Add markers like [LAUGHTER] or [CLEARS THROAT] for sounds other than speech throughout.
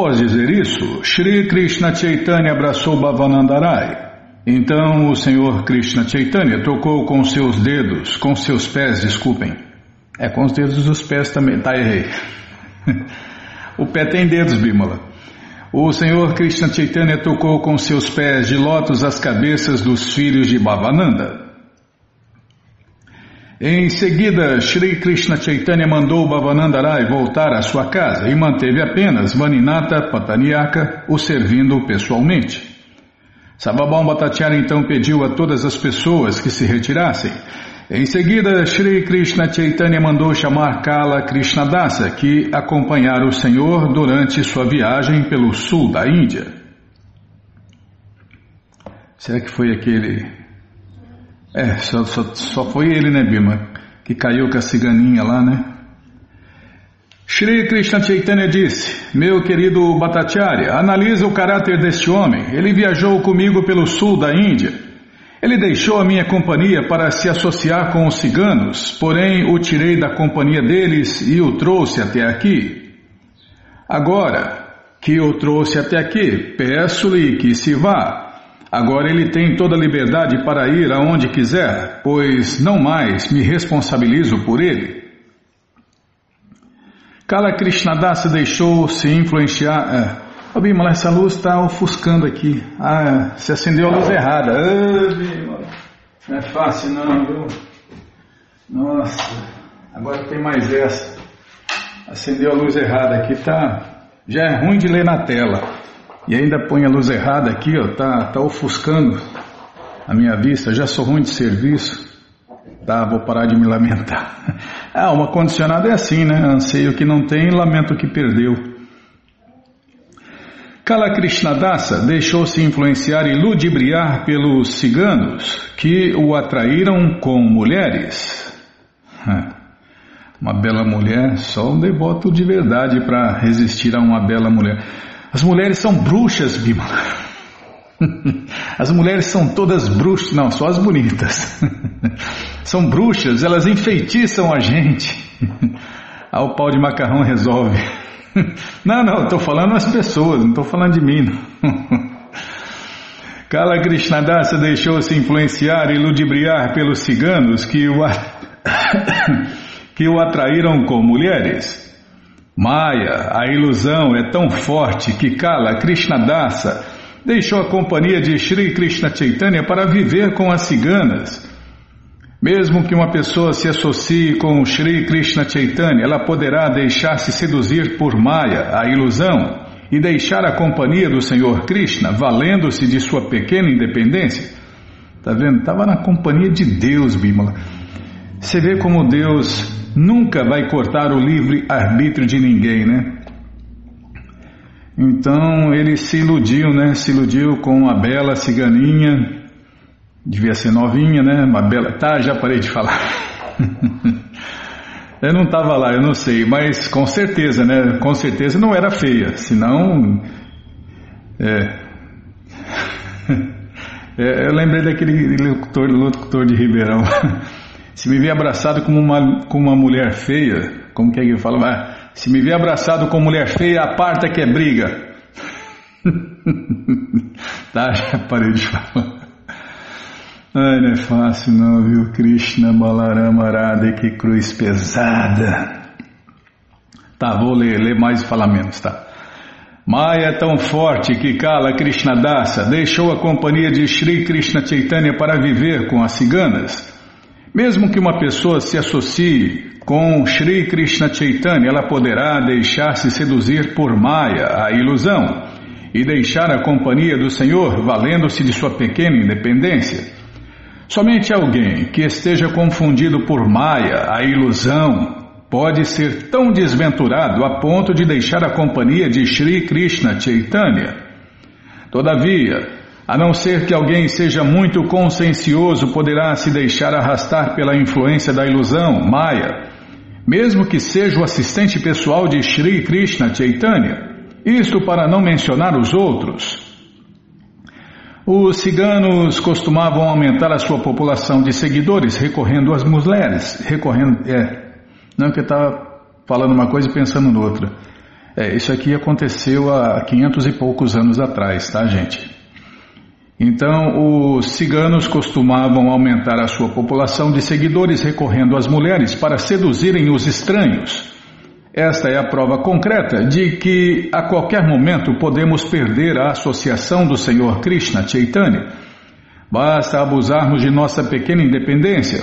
Após dizer isso, Shri Krishna Chaitanya abraçou Bhavanandarai. Então o Senhor Krishna Chaitanya tocou com seus dedos, com seus pés, desculpem. É com os dedos dos pés também, tá errei. [LAUGHS] o pé tem dedos, Bimala. O Senhor Krishna Chaitanya tocou com seus pés de lótus as cabeças dos filhos de Bhavananda. Em seguida, Sri Krishna Chaitanya mandou Bhavanandarai voltar à sua casa e manteve apenas Vaninata Patanyaka o servindo pessoalmente. Sababam Bhattacharya então pediu a todas as pessoas que se retirassem em seguida, Sri Krishna Chaitanya mandou chamar Kala Krishnadasa, que acompanhara o Senhor durante sua viagem pelo sul da Índia. Será que foi aquele. É, só, só, só foi ele, né, Bima? Que caiu com a ciganinha lá, né? Shri Krishna Chaitanya disse: Meu querido Bhattacharya, analisa o caráter deste homem. Ele viajou comigo pelo sul da Índia. Ele deixou a minha companhia para se associar com os ciganos, porém o tirei da companhia deles e o trouxe até aqui. Agora que o trouxe até aqui, peço-lhe que se vá. Agora ele tem toda a liberdade para ir aonde quiser, pois não mais me responsabilizo por ele. Kala Krishnadasa deixou-se influenciar. É, Ô Bimala, essa luz está ofuscando aqui. Ah, se acendeu a luz errada. Bimala, não é fácil não, viu? Nossa, agora tem mais essa. Acendeu a luz errada aqui, tá? Já é ruim de ler na tela. E ainda põe a luz errada aqui, ó, tá, tá ofuscando a minha vista. Já sou ruim de serviço. Tá, vou parar de me lamentar. [LAUGHS] Ah, uma condicionada é assim, né? Anseio que não tem, lamento que perdeu. Kala Krishnadasa deixou-se influenciar e ludibriar pelos ciganos que o atraíram com mulheres. Uma bela mulher, só um devoto de verdade para resistir a uma bela mulher. As mulheres são bruxas, Bima. [LAUGHS] As mulheres são todas bruxas, não, só as bonitas. [LAUGHS] São bruxas, elas enfeitiçam a gente. [LAUGHS] Ah, o pau de macarrão resolve. Não, não, estou falando as pessoas, não estou falando de mim. Kala Krishnadasa deixou-se influenciar e ludibriar pelos ciganos que o, [COUGHS] que o atraíram com mulheres. Maya, a ilusão é tão forte que Kala Krishnadasa deixou a companhia de Sri Krishna Chaitanya para viver com as ciganas mesmo que uma pessoa se associe com Sri Krishna Chaitanya, ela poderá deixar-se seduzir por Maya, a ilusão, e deixar a companhia do Senhor Krishna, valendo-se de sua pequena independência. Tá vendo? Estava na companhia de Deus, Bimala. Você vê como Deus nunca vai cortar o livre arbítrio de ninguém, né? Então ele se iludiu, né? Se iludiu com a bela ciganinha Devia ser novinha, né? Uma bela. Tá, já parei de falar. [LAUGHS] eu não estava lá, eu não sei, mas com certeza, né? Com certeza não era feia, senão. É. [LAUGHS] é eu lembrei daquele locutor, locutor de Ribeirão. [LAUGHS] Se me ver abraçado com uma, com uma mulher feia, como que é que fala? Ah, se me ver abraçado com mulher feia, aparta que é briga. [LAUGHS] tá, já parei de falar. Ai, não é fácil não, viu? Krishna Balarama Arada, que cruz pesada. Tá, vou ler, ler mais e falar menos, tá? Maya é tão forte que Kala Krishna Dasa deixou a companhia de Sri Krishna Chaitanya para viver com as ciganas. Mesmo que uma pessoa se associe com Sri Krishna Chaitanya, ela poderá deixar-se seduzir por Maya, a ilusão, e deixar a companhia do Senhor valendo-se de sua pequena independência. Somente alguém que esteja confundido por Maya, a ilusão, pode ser tão desventurado a ponto de deixar a companhia de Sri Krishna Chaitanya. Todavia, a não ser que alguém seja muito consciencioso, poderá se deixar arrastar pela influência da ilusão, Maya, mesmo que seja o assistente pessoal de Sri Krishna Chaitanya. Isto para não mencionar os outros. Os ciganos costumavam aumentar a sua população de seguidores recorrendo às mulheres, recorrendo, é, não que eu estava falando uma coisa e pensando noutra. É, isso aqui aconteceu há 500 e poucos anos atrás, tá, gente? Então, os ciganos costumavam aumentar a sua população de seguidores recorrendo às mulheres para seduzirem os estranhos. Esta é a prova concreta de que a qualquer momento podemos perder a associação do Senhor Krishna Chaitanya. Basta abusarmos de nossa pequena independência.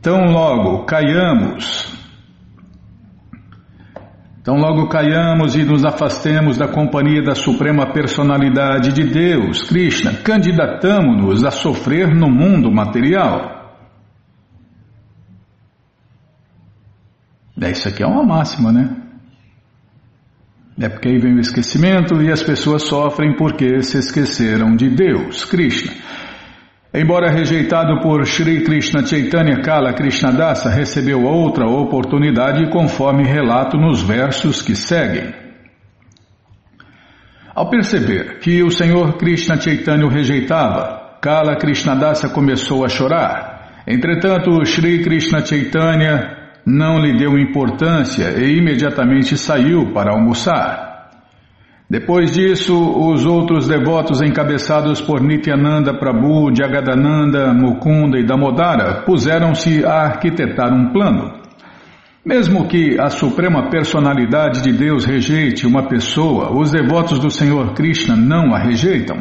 Tão logo caiamos então, logo caiamos e nos afastemos da companhia da Suprema Personalidade de Deus, Krishna, candidatamos-nos a sofrer no mundo material. É, isso aqui é uma máxima, né? É porque aí vem o esquecimento e as pessoas sofrem porque se esqueceram de Deus, Krishna. Embora rejeitado por Sri Krishna Chaitanya Kala Krishnadasa, recebeu outra oportunidade conforme relato nos versos que seguem. Ao perceber que o Senhor Krishna Chaitanya o rejeitava, Kala Krishnadasa começou a chorar. Entretanto, Sri Krishna Chaitanya não lhe deu importância e imediatamente saiu para almoçar. Depois disso, os outros devotos encabeçados por Nityananda Prabhu, Jagadananda, Mukunda e Damodara puseram-se a arquitetar um plano. Mesmo que a suprema personalidade de Deus rejeite uma pessoa, os devotos do Senhor Krishna não a rejeitam.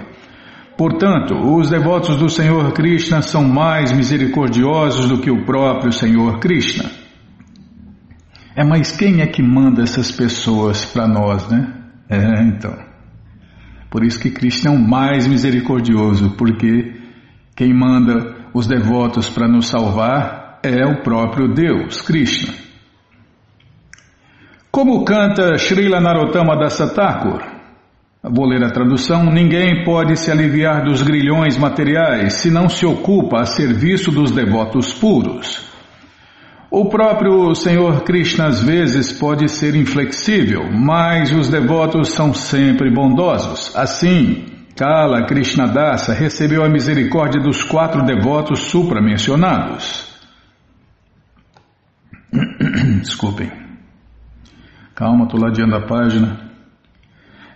Portanto, os devotos do Senhor Krishna são mais misericordiosos do que o próprio Senhor Krishna. É, mas quem é que manda essas pessoas para nós, né? É, então. Por isso que Krishna é o mais misericordioso, porque quem manda os devotos para nos salvar é o próprio Deus, Krishna. Como canta Srila Narottama Dasa Thakur, vou ler a tradução, ninguém pode se aliviar dos grilhões materiais se não se ocupa a serviço dos devotos puros. O próprio Senhor Krishna às vezes pode ser inflexível, mas os devotos são sempre bondosos. Assim, Kala Krishnadasa recebeu a misericórdia dos quatro devotos supramencionados. [CLEARS THROAT] Desculpem. Calma, estou ladeando a página.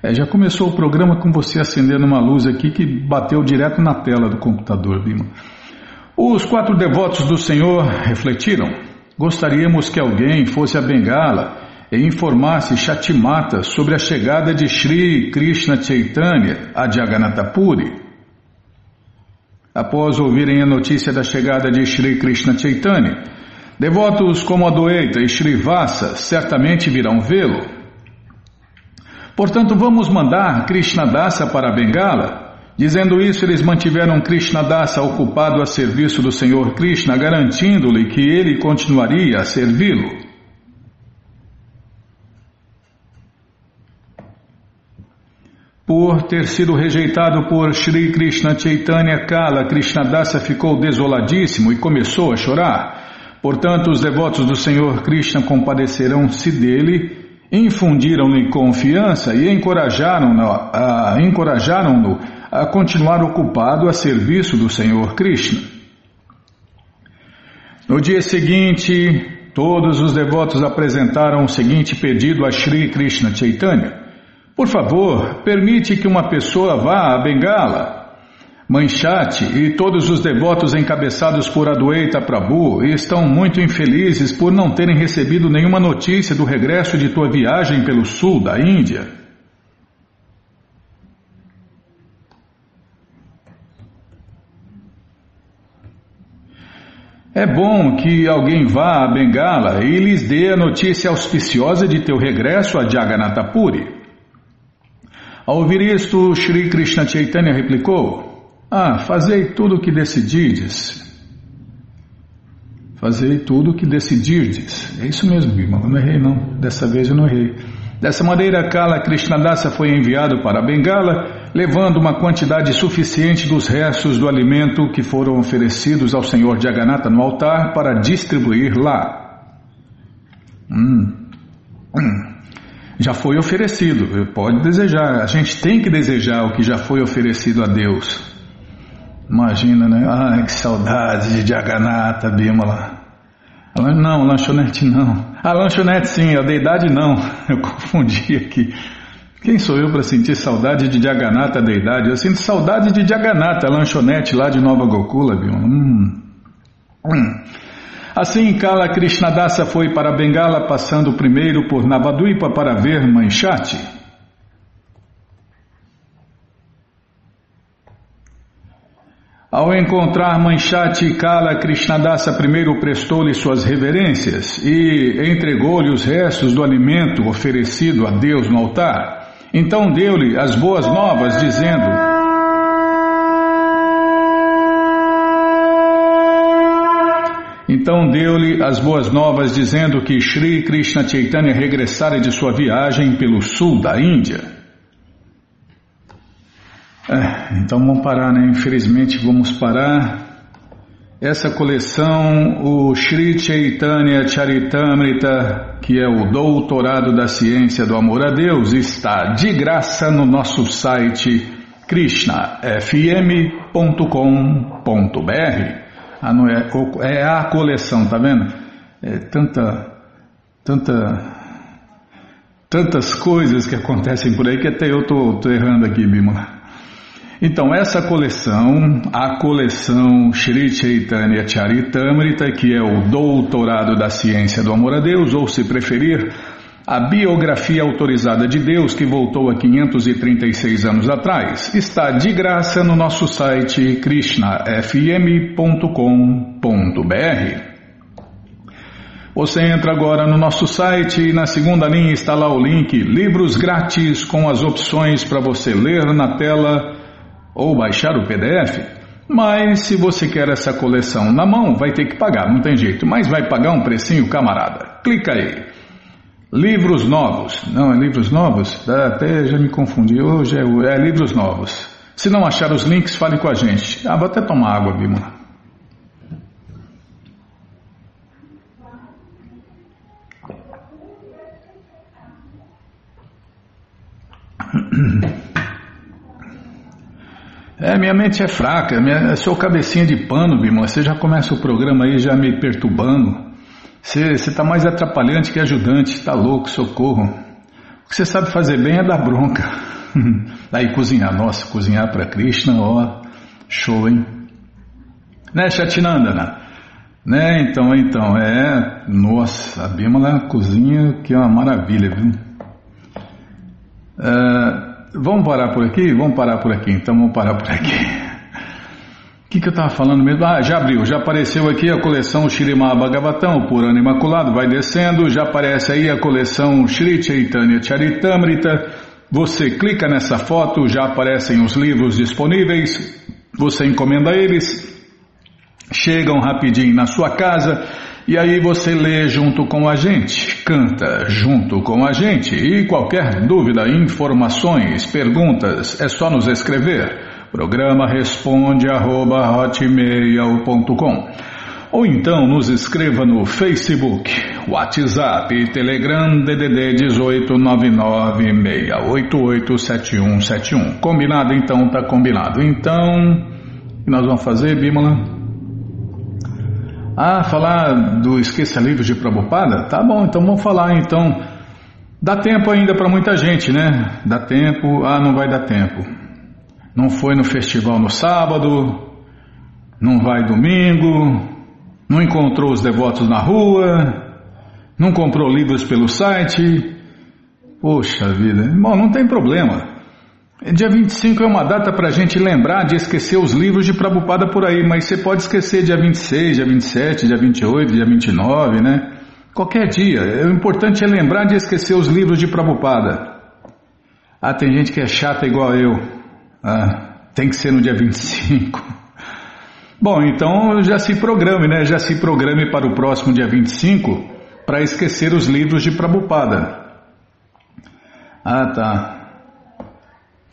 É, já começou o programa com você acendendo uma luz aqui que bateu direto na tela do computador, Bima. Os quatro devotos do Senhor refletiram. Gostaríamos que alguém fosse a Bengala e informasse Shatimata sobre a chegada de Sri Krishna Chaitanya a Jagannatha Puri. Após ouvirem a notícia da chegada de Sri Krishna Chaitanya, devotos como Adwaita e Srivasa certamente virão vê-lo. Portanto, vamos mandar Krishna Dasa para Bengala Dizendo isso, eles mantiveram Krishna Dasa ocupado a serviço do Senhor Krishna, garantindo-lhe que ele continuaria a servi-lo. Por ter sido rejeitado por Sri Krishna Chaitanya Kala, Krishna Dasa ficou desoladíssimo e começou a chorar. Portanto, os devotos do Senhor Krishna compadecerão-se dele infundiram-lhe confiança e encorajaram-no encorajaram a continuar ocupado a serviço do Senhor Krishna. No dia seguinte, todos os devotos apresentaram o seguinte pedido a Sri Krishna Chaitanya: Por favor, permite que uma pessoa vá a Bengala. Manchate e todos os devotos encabeçados por Adwaita Prabhu estão muito infelizes por não terem recebido nenhuma notícia do regresso de tua viagem pelo sul da Índia. É bom que alguém vá a Bengala e lhes dê a notícia auspiciosa de teu regresso a Jagannatha Puri. Ao ouvir isto, Sri Krishna Chaitanya replicou: Ah, fazei tudo o que decidirdes. Fazei tudo o que decidirdes. É isso mesmo, irmão. Eu não errei, não. Dessa vez eu não errei. Dessa maneira, Kala Krishnadasa foi enviado para Bengala, levando uma quantidade suficiente dos restos do alimento que foram oferecidos ao Senhor Jagannatha no altar para distribuir lá. Hum. Hum. Já foi oferecido, pode desejar. A gente tem que desejar o que já foi oferecido a Deus. Imagina, né? Ai, que saudade de Jagannatha, Bimala. Não, lanchonete não. A lanchonete sim, a deidade não. [LAUGHS] Eu confundi aqui. Quem sou eu para sentir saudade de Jagannatha, deidade? Eu sinto saudade de Jagannatha, lanchonete lá de Nova Gokula, viu? Hum. Hum. Assim, Kala Krishnadasa foi para Bengala, passando primeiro por Navaduipa para ver Manchate. Ao encontrar Manchate, Kala Krishnadasa primeiro prestou-lhe suas reverências e entregou-lhe os restos do alimento oferecido a Deus no altar. Então deu-lhe as boas novas, dizendo: Então deu-lhe as boas novas, dizendo que Sri Krishna Chaitanya regressara de sua viagem pelo sul da Índia. É, então vamos parar, né? Infelizmente vamos parar. Essa coleção, o Sri Chaitanya Charitamrita, que é o doutorado da ciência do amor a Deus, está de graça no nosso site krishnafm.com.br. Ah, não é, é a coleção, tá vendo? É tanta, tanta, tantas coisas que acontecem por aí que até eu tô, tô errando aqui, Bimala. Então, essa coleção, a coleção Sri Chaitanya Charitamrita, que é o doutorado da ciência do amor a Deus, ou se preferir, a biografia autorizada de Deus, que voltou a 536 anos atrás, está de graça no nosso site krishnafm.com.br. Você entra agora no nosso site e na segunda linha está lá o link Livros Grátis com as opções para você ler na tela ou baixar o PDF. Mas se você quer essa coleção na mão, vai ter que pagar, não tem jeito. Mas vai pagar um precinho, camarada. Clica aí. Livros novos. Não, é livros novos? Até já me confundi. Hoje é, é livros novos. Se não achar os links, fale com a gente. Ah, vou até tomar água, Bima. [CLEARS THROAT] É, minha mente é fraca, minha, sou cabecinha de pano, irmão. Você já começa o programa aí já me perturbando. Você está mais atrapalhante que ajudante, está louco, socorro. O que você sabe fazer bem é dar bronca. [LAUGHS] aí cozinhar, nossa, cozinhar para Krishna, ó, show, hein? Né, Chatinandana? Né, então, então, é, nossa, a Bímola cozinha que é uma maravilha, viu? É, Vamos parar por aqui? Vamos parar por aqui, então vamos parar por aqui. O que, que eu estava falando mesmo? Ah, já abriu, já apareceu aqui a coleção Shirimá Bhagavatam, o Purana Imaculado, vai descendo, já aparece aí a coleção Shri Chaitanya Charitamrita. Você clica nessa foto, já aparecem os livros disponíveis, você encomenda eles, chegam rapidinho na sua casa e aí você lê junto com a gente, canta junto com a gente e qualquer dúvida, informações, perguntas, é só nos escrever. Programa responde arroba, ou então nos escreva no Facebook, WhatsApp e Telegram DDD 18996887171. Combinado? Então tá combinado. Então, o que nós vamos fazer, Bímola? Ah, falar do Esqueça Livros de Prabhupada? Tá bom, então vamos falar então. Dá tempo ainda para muita gente, né? Dá tempo, ah, não vai dar tempo. Não foi no festival no sábado, não vai domingo, não encontrou os devotos na rua, não comprou livros pelo site. Poxa vida, bom, não tem problema. Dia 25 é uma data para a gente lembrar de esquecer os livros de Prabhupada por aí, mas você pode esquecer dia 26, dia 27, dia 28, dia 29, né? Qualquer dia. O importante é lembrar de esquecer os livros de Prabhupada. Ah, tem gente que é chata igual eu. Ah, tem que ser no dia 25. [LAUGHS] Bom, então já se programe, né? Já se programe para o próximo dia 25 para esquecer os livros de Prabhupada. Ah, tá.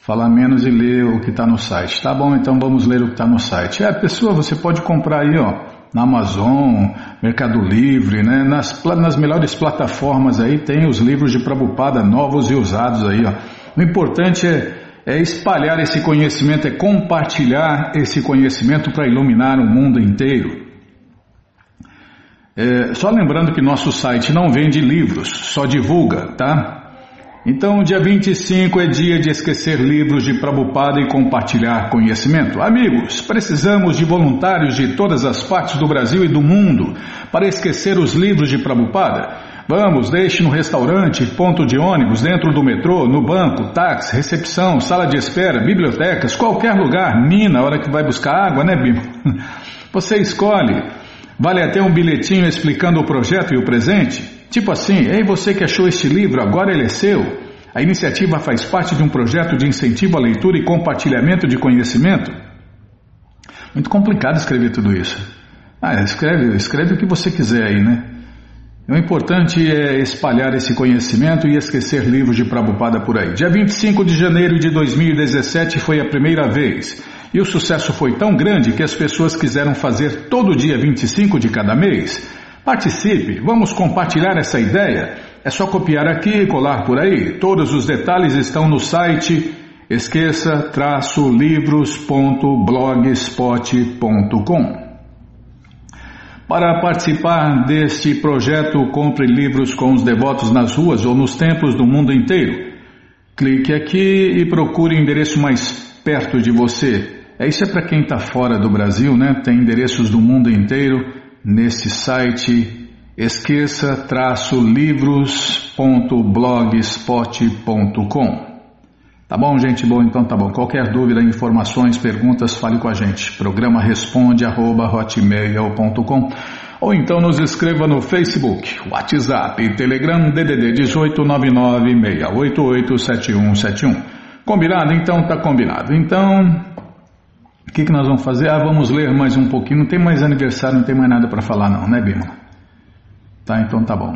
Falar menos e ler o que está no site. Tá bom, então vamos ler o que está no site. É, pessoa, você pode comprar aí, ó, na Amazon, Mercado Livre, né? Nas, nas melhores plataformas aí tem os livros de Prabupada novos e usados aí, ó. O importante é, é espalhar esse conhecimento, é compartilhar esse conhecimento para iluminar o mundo inteiro. É, só lembrando que nosso site não vende livros, só divulga, tá? Então, dia 25 é dia de esquecer livros de Prabhupada e compartilhar conhecimento. Amigos, precisamos de voluntários de todas as partes do Brasil e do mundo para esquecer os livros de Prabhupada. Vamos, deixe no restaurante, ponto de ônibus, dentro do metrô, no banco, táxi, recepção, sala de espera, bibliotecas, qualquer lugar, mina, hora que vai buscar água, né, Bimo? [LAUGHS] Você escolhe. Vale até um bilhetinho explicando o projeto e o presente. Tipo assim, ei você que achou este livro, agora ele é seu. A iniciativa faz parte de um projeto de incentivo à leitura e compartilhamento de conhecimento. Muito complicado escrever tudo isso. Ah, escreve, escreve o que você quiser aí, né? O importante é espalhar esse conhecimento e esquecer livros de Prabhupada por aí. Dia 25 de janeiro de 2017 foi a primeira vez. E o sucesso foi tão grande que as pessoas quiseram fazer todo dia 25 de cada mês. Participe, vamos compartilhar essa ideia. É só copiar aqui e colar por aí. Todos os detalhes estão no site esqueça-livros.blogspot.com. Para participar deste projeto, compre livros com os devotos nas ruas ou nos templos do mundo inteiro. Clique aqui e procure o endereço mais perto de você. É isso é para quem está fora do Brasil, né? Tem endereços do mundo inteiro nesse site esqueça-livros.blogspot.com. Tá bom, gente? Bom, então tá bom. Qualquer dúvida, informações, perguntas, fale com a gente. Programa responde arroba hotmail.com ou então nos escreva no Facebook, WhatsApp Telegram DDD 18996887171. Combinado? Então tá combinado. Então o que, que nós vamos fazer? Ah, vamos ler mais um pouquinho. Não tem mais aniversário, não tem mais nada para falar, não, né, Bima? Tá, então tá bom.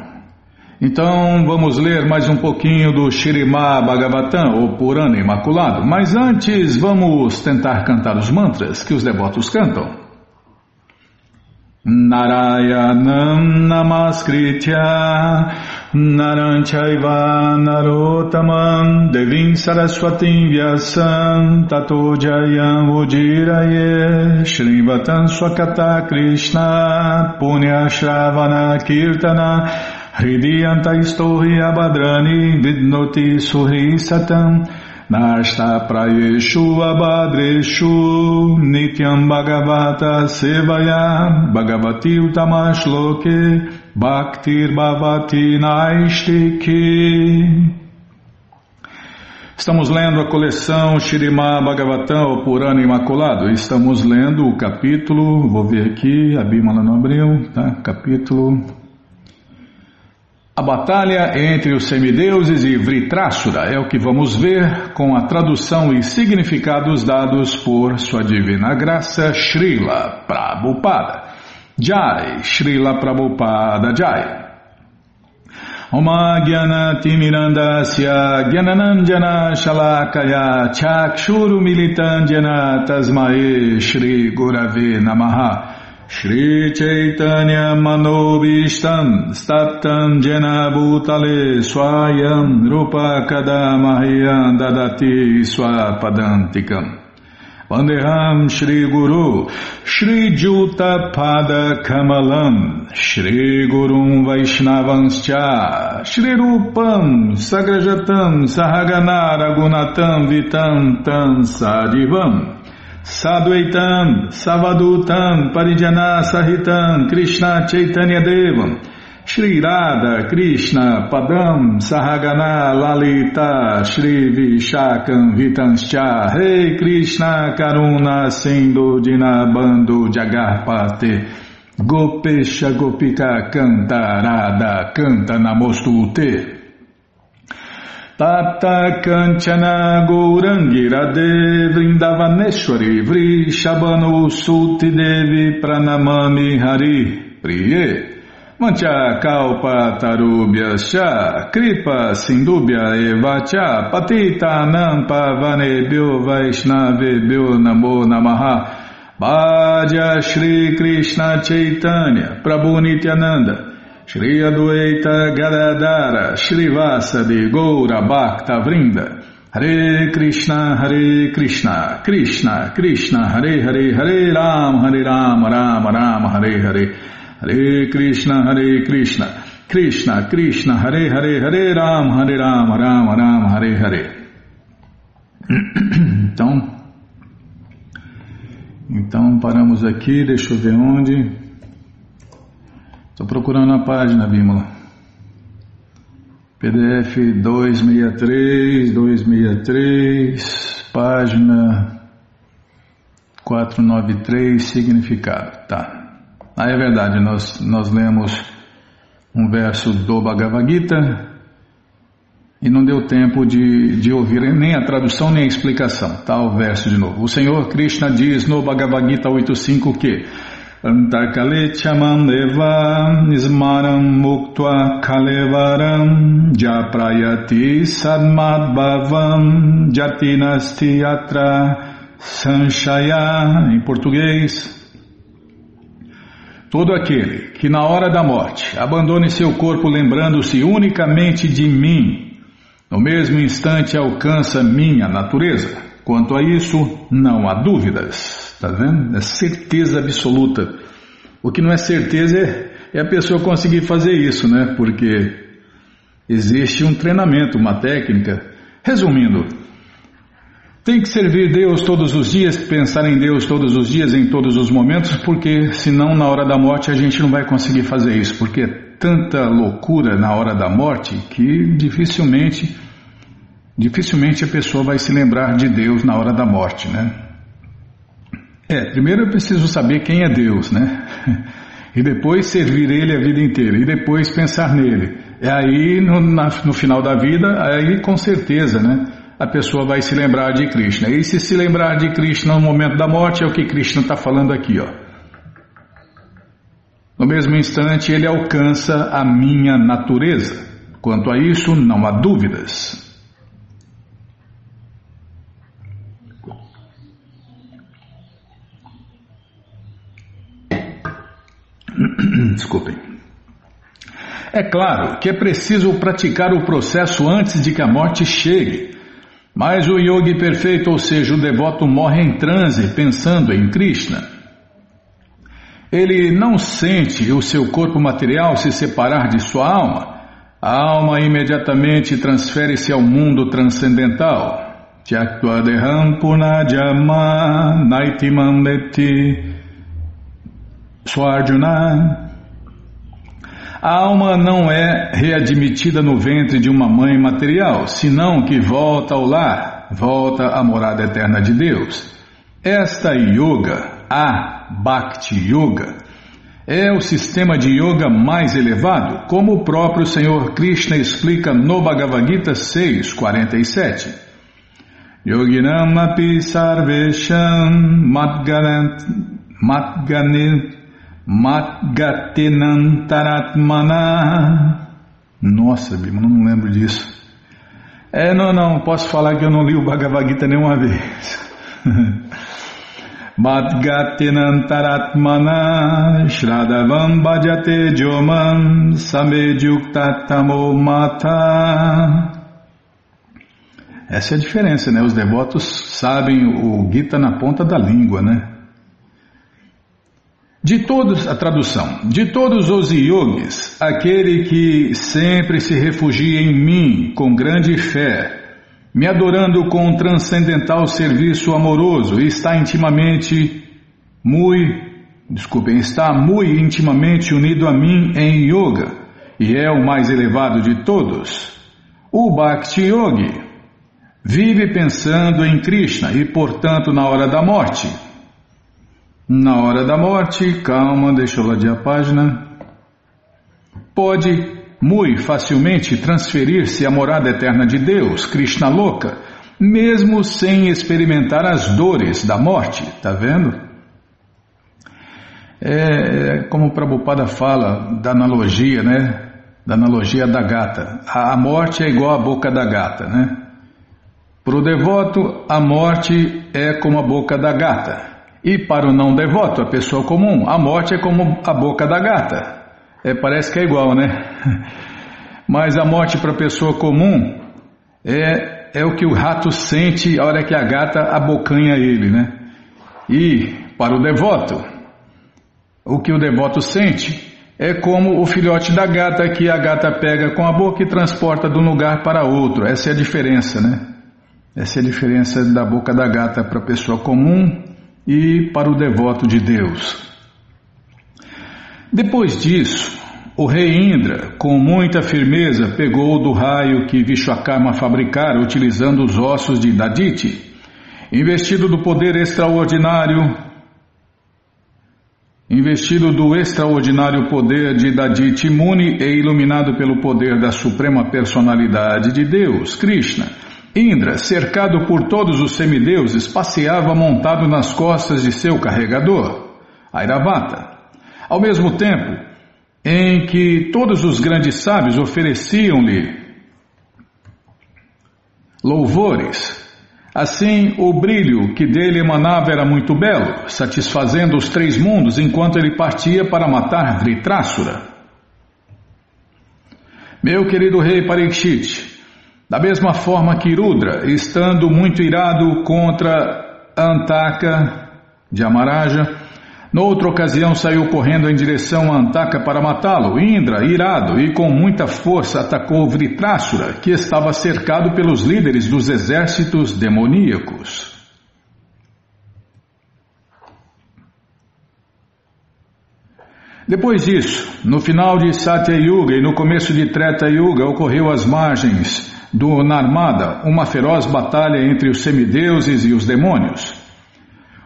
Então vamos ler mais um pouquinho do Shirimá Bhagavatam, ou Purana Imaculado. Mas antes vamos tentar cantar os mantras que os devotos cantam. Narayanam Namaskritya Naranchaiva Narotamam Devim Saraswatim Vyasam Tato Jayam Ujiraye Shrivatam Swakata Krishna Punya Shravana Kirtana Hridiyanta Istohi Abadrani Vidnoti Suhi Satam Nashta Prayeshu Abadreshu Nityam Bhagavata Sevaya Bhagavati Utamashloke Bhaktir Bhavati Naistiki Estamos lendo a coleção Shirimá Bhagavatam, o Purana Imaculado. Estamos lendo o capítulo, vou ver aqui, a Bímola não abriu, tá? Capítulo a batalha entre os semideuses e Vritrasura é o que vamos ver com a tradução e significados dados por Sua Divina Graça Srila Prabhupada. Jai, Srila Prabhupada Jai. Oma Gyana Timirandasya Gyananandjana Shalakaya Chakshuru Militandjana Tasmae Shri Gurave Namaha Shri Chaitanya Manobishtam Staptam Jena Bhutale Swayam Rupa Kadamahyam Dadati Swapadantikam Vandeham Shri Guru. Shri Juta Pada Kamalam. Shri Gurum Vaishnavanscha. Shri Rupam Sagrajatam Sahagana Ragunatam Vitam Tam Sadivam. Sadhuaitam, Savadutam, Parijana Sahitam, Krishna Chaitanya Devam, Shri Radha, Krishna, Padam, Sahagana, Lalita, Shri Vishakam, Vitanscha, Rei Krishna, Karuna, Sindhu, Dinabando, Jagarpate, Gopesha, Gopika, Canta, Radha, Canta, Namostute. Tapta Kanchana Gourangirade Vrindavaneshwari Vri Shabano Suti Devi Pranamami Hari Priye Mancha Kalpa Tarubhya Sha Kripa Sindubhya Evacha Patita Nampa Vanebhyo Vaishnavebhyo Namo Namaha. Bhaja Shri Krishna Chaitanya Prabhu Nityananda Shri Adwaita Gadadara Srivasa Goura Bhakta Vrinda. Hare Krishna Hare Krishna Krishna Krishna Hare Hare Hare Ram Hare Ram Ram Ram Hare Hare Hare Krishna, Hare Krishna, Krishna Krishna, Hare Hare, Hare Ram, Hare Ram, Ram Ram, Hare Hare. [CLEARS THROAT] Então, então paramos aqui, deixa eu ver onde. Estou procurando a página, Bímola. PDF 263, 263, página 493, significado. Tá. Ah, é verdade, nós, nós lemos um verso do Bhagavad Gita e não deu tempo de, de ouvir nem a tradução nem a explicação. Tá o verso de novo. O Senhor Krishna diz no Bhagavad Gita 8.5 que Antakale chamam eva nismaram muktva kalevaram japrayati sadmadbhavam jatinasti atra sanshaya em português Todo aquele que na hora da morte abandone seu corpo lembrando-se unicamente de mim, no mesmo instante alcança minha natureza. Quanto a isso, não há dúvidas. Está vendo? É certeza absoluta. O que não é certeza é, é a pessoa conseguir fazer isso, né? Porque existe um treinamento, uma técnica. Resumindo, tem que servir Deus todos os dias, pensar em Deus todos os dias, em todos os momentos, porque senão na hora da morte a gente não vai conseguir fazer isso, porque é tanta loucura na hora da morte que dificilmente, dificilmente a pessoa vai se lembrar de Deus na hora da morte, né? É, primeiro eu preciso saber quem é Deus, né? [LAUGHS] E depois servir Ele a vida inteira, e depois pensar nele. É aí, no, na, no final da vida, aí com certeza, né? A pessoa vai se lembrar de Krishna. E se se lembrar de Krishna no momento da morte, é o que Krishna está falando aqui, ó. No mesmo instante, ele alcança a minha natureza. Quanto a isso, não há dúvidas. [COUGHS] Desculpem. É claro que é preciso praticar o processo antes de que a morte chegue. Mas o yogi perfeito, ou seja, o devoto, morre em transe pensando em Krishna. Ele não sente o seu corpo material se separar de sua alma. A alma imediatamente transfere-se ao mundo transcendental. Swarjuna. A alma não é readmitida no ventre de uma mãe material, senão que volta ao lar, volta à morada eterna de Deus. Esta yoga, a Bhakti Yoga, é o sistema de yoga mais elevado, como o próprio Senhor Krishna explica no Bhagavad Gita 6.47. Yoginam api sarvesham matganant Matgatenantaratmana. Nossa, Bima, não lembro disso. É, não, não, posso falar que eu não li o Bhagavad Gita nenhuma vez. [LAUGHS] Matgatenantaratmana Shradavam Bhajate Jomam Samedjuktatamo Mata Essa é a diferença, né? Os devotos sabem o Gita na ponta da língua, né? De todos, a tradução, de todos os yogis, aquele que sempre se refugia em mim com grande fé, me adorando com um transcendental serviço amoroso está intimamente, muito, desculpem, está muito intimamente unido a mim em yoga e é o mais elevado de todos. O Bhakti Yogi vive pensando em Krishna e, portanto, na hora da morte, na hora da morte, calma, deixa eu ladear a página. Pode muito facilmente transferir-se à morada eterna de Deus, Krishna louca, mesmo sem experimentar as dores da morte, tá vendo? É, é como o Prabhupada fala da analogia, né? Da analogia da gata. A, morte é igual à boca da gata, né? Para o devoto, a morte é como a boca da gata. E para o não devoto, a pessoa comum, a morte é como a boca da gata. É, parece que é igual, né? [LAUGHS] Mas a morte para a pessoa comum é, é o que o rato sente a hora que a gata abocanha ele, né? E para o devoto, o que o devoto sente é como o filhote da gata que a gata pega com a boca e transporta de um lugar para outro. Essa é a diferença, né? Essa é a diferença da boca da gata para a pessoa comum e para o devoto de Deus. Depois disso, o rei Indra, com muita firmeza, pegou do raio que Vishwakarma fabricara utilizando os ossos de Daditi. Investido do poder extraordinário, investido do extraordinário poder de Daditi Muni e iluminado pelo poder da suprema personalidade de Deus, Krishna, Indra, cercado por todos os semideuses, passeava montado nas costas de seu carregador, Airavata. Ao mesmo tempo em que todos os grandes sábios ofereciam-lhe louvores, assim o brilho que dele emanava era muito belo, satisfazendo os três mundos enquanto ele partia para matar Dhritrasura. Meu querido rei Parikshit, da mesma forma que Rudra, estando muito irado contra Antaka de Amaraja, noutra ocasião saiu correndo em direção a Antaka para matá-lo. Indra, irado e com muita força, atacou Vritrasura, que estava cercado pelos líderes dos exércitos demoníacos. Depois disso, no final de Satya Yuga e no começo de Treta Yuga, ocorreu às margens do Narmada, uma feroz batalha entre os semideuses e os demônios.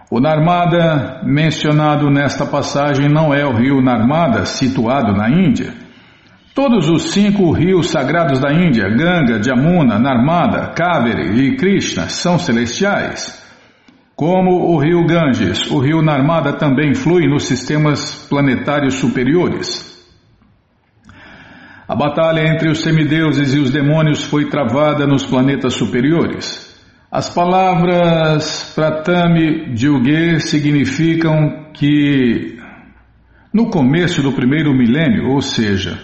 O Narmada, mencionado nesta passagem, não é o rio Narmada, situado na Índia. Todos os cinco rios sagrados da Índia, Ganga, Jamuna, Narmada, Kaveri e Krishna, são celestiais. Como o rio Ganges, o rio Narmada também flui nos sistemas planetários superiores. A batalha entre os semideuses e os demônios foi travada nos planetas superiores. As palavras Pratami Dyuge significam que no começo do primeiro milênio, ou seja,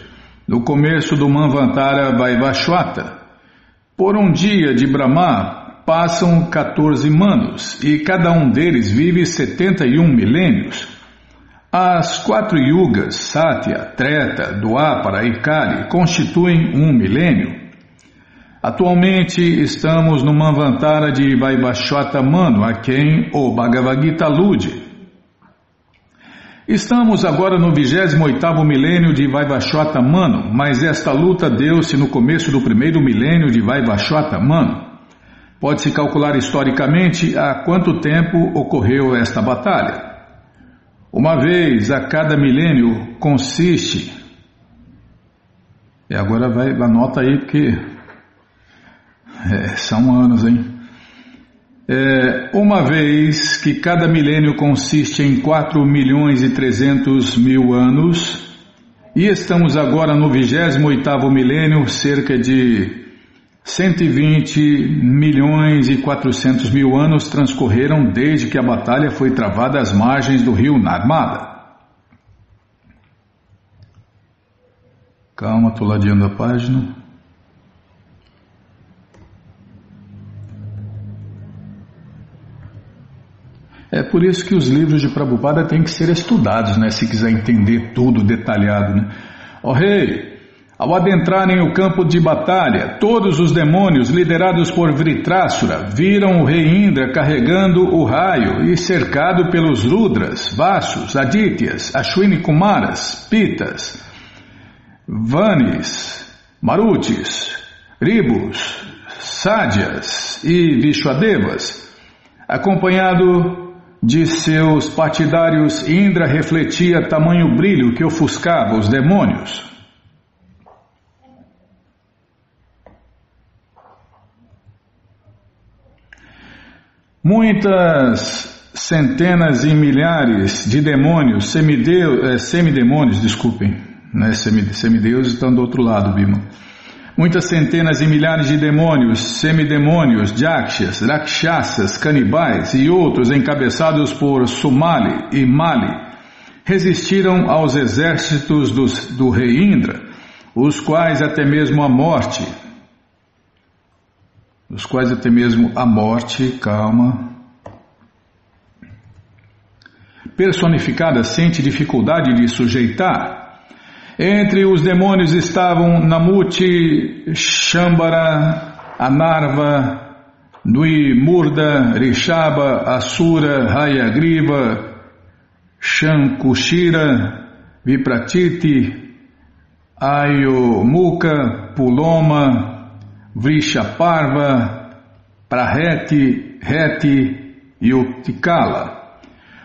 no começo do Manvantara Vaivashvata, por um dia de Brahma passam 14 manos e cada um deles vive 71 milênios. As quatro yugas, Satya, Treta, Dwapara e Kali, constituem um milênio. Atualmente estamos no Manvantara de Vaivashvata Manu, a quem o Bhagavad Gita alude. Estamos agora no 28º milênio de Vaivashvata Manu, mas esta luta deu-se no começo do primeiro milênio de Vaivashvata Manu. Pode-se calcular historicamente há quanto tempo ocorreu esta batalha. Uma vez a cada milênio consiste. E agora vai, anota aí porque é, são anos, hein? É, uma vez que cada milênio consiste em 4 milhões e 300 mil anos, e estamos agora no 28 milênio, cerca de 120 milhões e 400 mil anos transcorreram desde que a batalha foi travada às margens do rio Narmada. Calma, estou ladeando a página. É por isso que os livros de Prabhupada têm que ser estudados, né? Se quiser entender tudo detalhado, né? Oh, rei, hey, ao adentrarem o campo de batalha, todos os demônios liderados por Vritrasura viram o rei Indra carregando o raio e cercado pelos Rudras, Vasus, Adityas, Ashwini Kumaras, Pitas, Vanis, Marutis, Ribus, Sádias e Vishwadevas. Acompanhado de seus partidários, Indra refletia tamanho brilho que ofuscava os demônios. Muitas centenas e milhares de demônios, semideus, é, semidemônios, desculpem, né, semideuses estão do outro lado, Bima. Muitas centenas e milhares de demônios, semidemônios, jakshas, rakshasas, canibais e outros encabeçados por Sumali e Mali resistiram aos exércitos dos, do rei Indra, os quais até mesmo a morte os quais até mesmo a morte, calma, personificada sente dificuldade de sujeitar. Entre os demônios estavam Namuti, Shambara, Anarva, Nuimurda, Rishaba, Asura, Hayagriva, Shankushira, Vipratiti, Ayomuka, Puloma, Vrishaparva, Praheti, Reti e Utikala.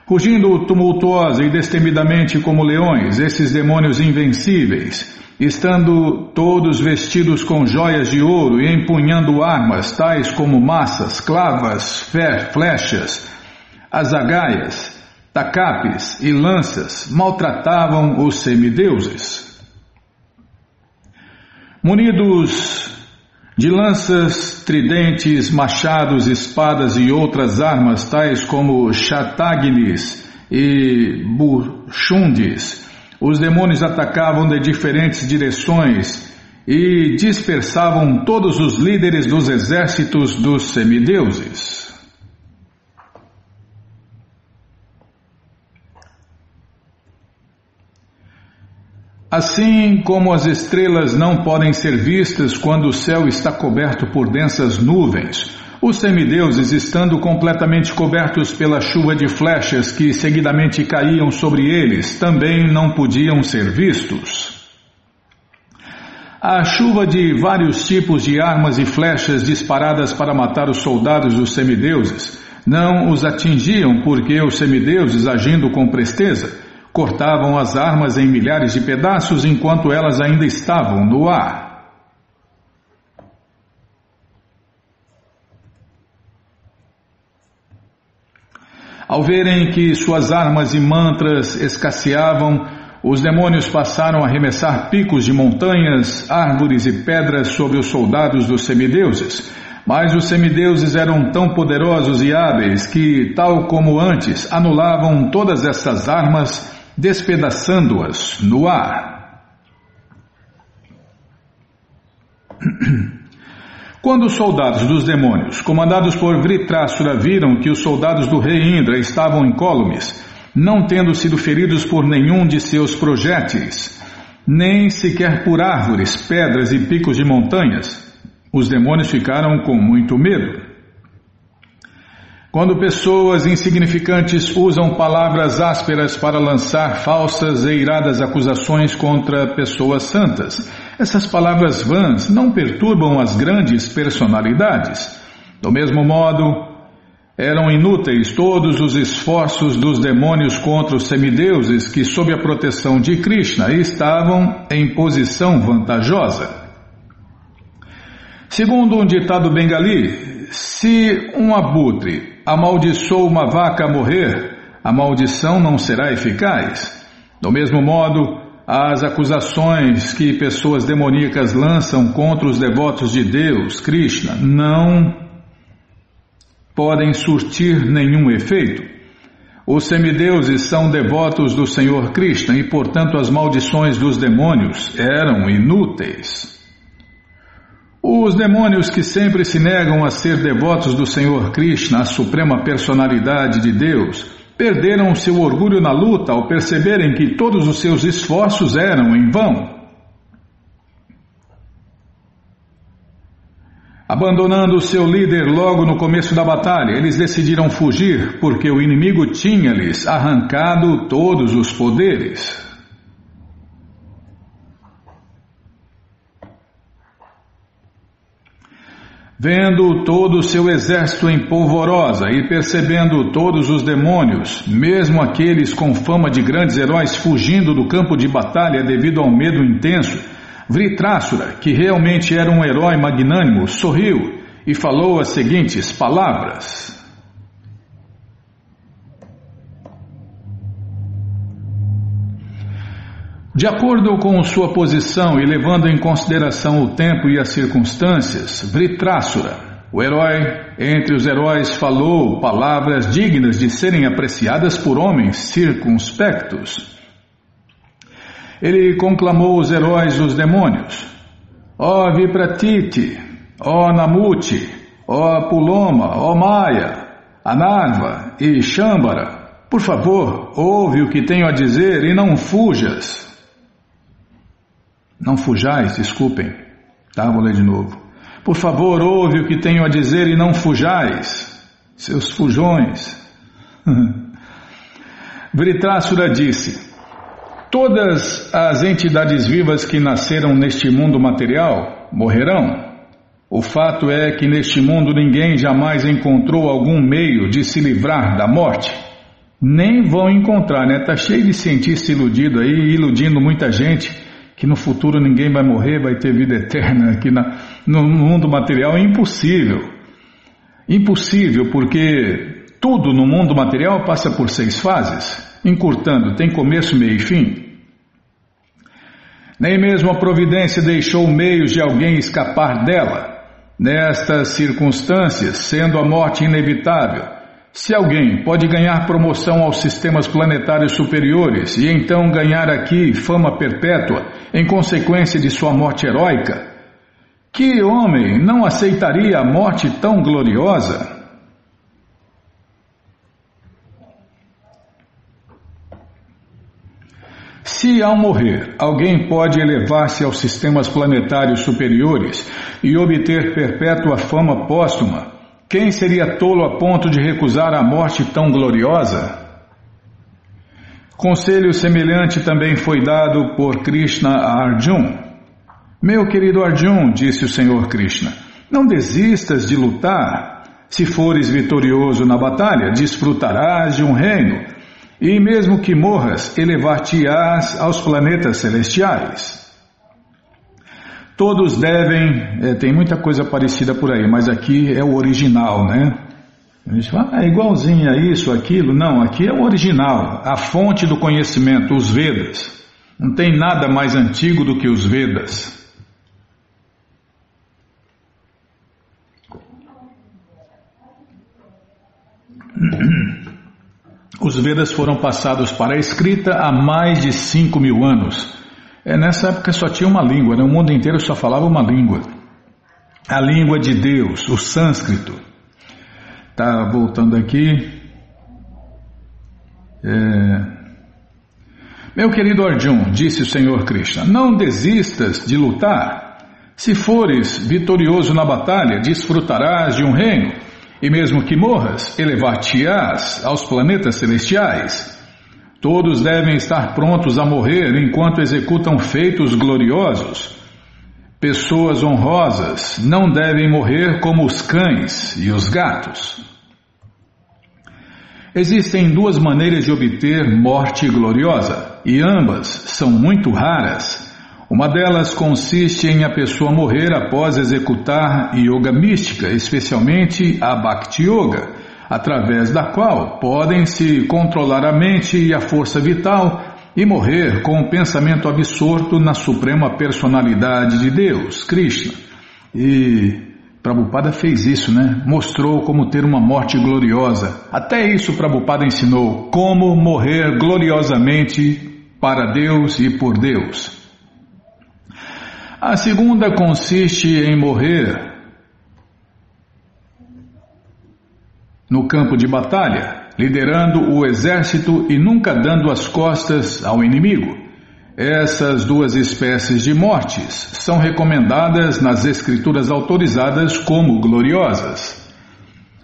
Rugindo tumultuosa e destemidamente como leões, esses demônios invencíveis, estando todos vestidos com joias de ouro e empunhando armas tais como massas, clavas, flechas, azagaias, tacapes e lanças, maltratavam os semideuses. Munidos de lanças, tridentes, machados, espadas e outras armas, tais como chatagnis e buchundis, os demônios atacavam de diferentes direções e dispersavam todos os líderes dos exércitos dos semideuses. Assim como as estrelas não podem ser vistas quando o céu está coberto por densas nuvens, os semideuses, estando completamente cobertos pela chuva de flechas que seguidamente caíam sobre eles, também não podiam ser vistos. A chuva de vários tipos de armas e flechas disparadas para matar os soldados dos semideuses não os atingiam porque os semideuses, agindo com presteza, cortavam as armas em milhares de pedaços enquanto elas ainda estavam no ar. Ao verem que suas armas e mantras escasseavam, os demônios passaram a arremessar picos de montanhas, árvores e pedras sobre os soldados dos semideuses. Mas os semideuses eram tão poderosos e hábeis que, tal como antes, anulavam todas essas armas despedaçando-as no ar. Quando os soldados dos demônios, comandados por Vritrasura, viram que os soldados do rei Indra estavam incólumes, não tendo sido feridos por nenhum de seus projéteis, nem sequer por árvores, pedras e picos de montanhas, os demônios ficaram com muito medo. Quando pessoas insignificantes usam palavras ásperas para lançar falsas e iradas acusações contra pessoas santas, essas palavras vãs não perturbam as grandes personalidades. Do mesmo modo, eram inúteis todos os esforços dos demônios contra os semideuses que, sob a proteção de Krishna, estavam em posição vantajosa. Segundo um ditado bengali, se um abutre amaldiçoou uma vaca a morrer, a maldição não será eficaz. Do mesmo modo, as acusações que pessoas demoníacas lançam contra os devotos de Deus, Krishna, não podem surtir nenhum efeito. Os semideuses são devotos do Senhor Krishna e, portanto, as maldições dos demônios eram inúteis. Os demônios que sempre se negam a ser devotos do Senhor Krishna, a suprema personalidade de Deus, perderam seu orgulho na luta ao perceberem que todos os seus esforços eram em vão. Abandonando seu líder logo no começo da batalha, eles decidiram fugir porque o inimigo tinha-lhes arrancado todos os poderes. Vendo todo o seu exército em polvorosa e percebendo todos os demônios, mesmo aqueles com fama de grandes heróis fugindo do campo de batalha devido ao medo intenso, Vritrasura, que realmente era um herói magnânimo, sorriu e falou as seguintes palavras. De acordo com sua posição e levando em consideração o tempo e as circunstâncias, Vritrasura, o herói entre os heróis, falou palavras dignas de serem apreciadas por homens circunspectos. Ele conclamou os heróis dos demônios: Ó oh Vipratiti, ó oh Namuti, ó oh Puloma, ó Maya, Anarva e Shambara, Por favor, ouve o que tenho a dizer e não fujas. Não fujais, desculpem. Tá, vou ler de novo. Por favor, ouve o que tenho a dizer e não fujais, seus fujões. [LAUGHS] Vritrasura disse: Todas as entidades vivas que nasceram neste mundo material morrerão. O fato é que neste mundo ninguém jamais encontrou algum meio de se livrar da morte. Nem vão encontrar, né? Tá cheio de cientista iludido aí, iludindo muita gente que no futuro ninguém vai morrer, vai ter vida eterna aqui na, no mundo material. É impossível. Impossível, porque tudo no mundo material passa por seis fases. Encurtando, tem começo, meio e fim. Nem mesmo a providência deixou meios de alguém escapar dela. Nestas circunstâncias, sendo a morte inevitável, se alguém pode ganhar promoção aos sistemas planetários superiores e então ganhar aqui fama perpétua em consequência de sua morte heróica, que homem não aceitaria a morte tão gloriosa? Se ao morrer alguém pode elevar-se aos sistemas planetários superiores e obter perpétua fama póstuma, quem seria tolo a ponto de recusar a morte tão gloriosa? Conselho semelhante também foi dado por Krishna a Arjun. Meu querido Arjun, disse o Senhor Krishna, não desistas de lutar. Se fores vitorioso na batalha, desfrutarás de um reino e mesmo que morras, elevar-te-ás aos planetas celestiais. Todos devem, é, tem muita coisa parecida por aí, mas aqui é o original, né? A gente fala, ah, é igualzinho a isso, aquilo. Não, aqui é o original, a fonte do conhecimento, os Vedas. Não tem nada mais antigo do que os Vedas. Os Vedas foram passados para a escrita há mais de 5 mil anos. É, nessa época só tinha uma língua, né? o mundo inteiro só falava uma língua. A língua de Deus, o sânscrito. Tá voltando aqui. É... Meu querido Arjun, disse o Senhor Krishna, não desistas de lutar. Se fores vitorioso na batalha, desfrutarás de um reino e mesmo que morras, elevar-te-ás aos planetas celestiais. Todos devem estar prontos a morrer enquanto executam feitos gloriosos. Pessoas honrosas não devem morrer como os cães e os gatos. Existem duas maneiras de obter morte gloriosa, e ambas são muito raras. Uma delas consiste em a pessoa morrer após executar yoga mística, especialmente a Bhakti Yoga, através da qual podem se controlar a mente e a força vital e morrer com o pensamento absorto na suprema personalidade de Deus, Krishna. E Prabhupada fez isso, né? Mostrou como ter uma morte gloriosa. Até isso Prabhupada ensinou, como morrer gloriosamente para Deus e por Deus. A segunda consiste em morrer no campo de batalha, liderando o exército e nunca dando as costas ao inimigo. Essas duas espécies de mortes são recomendadas nas escrituras autorizadas como gloriosas.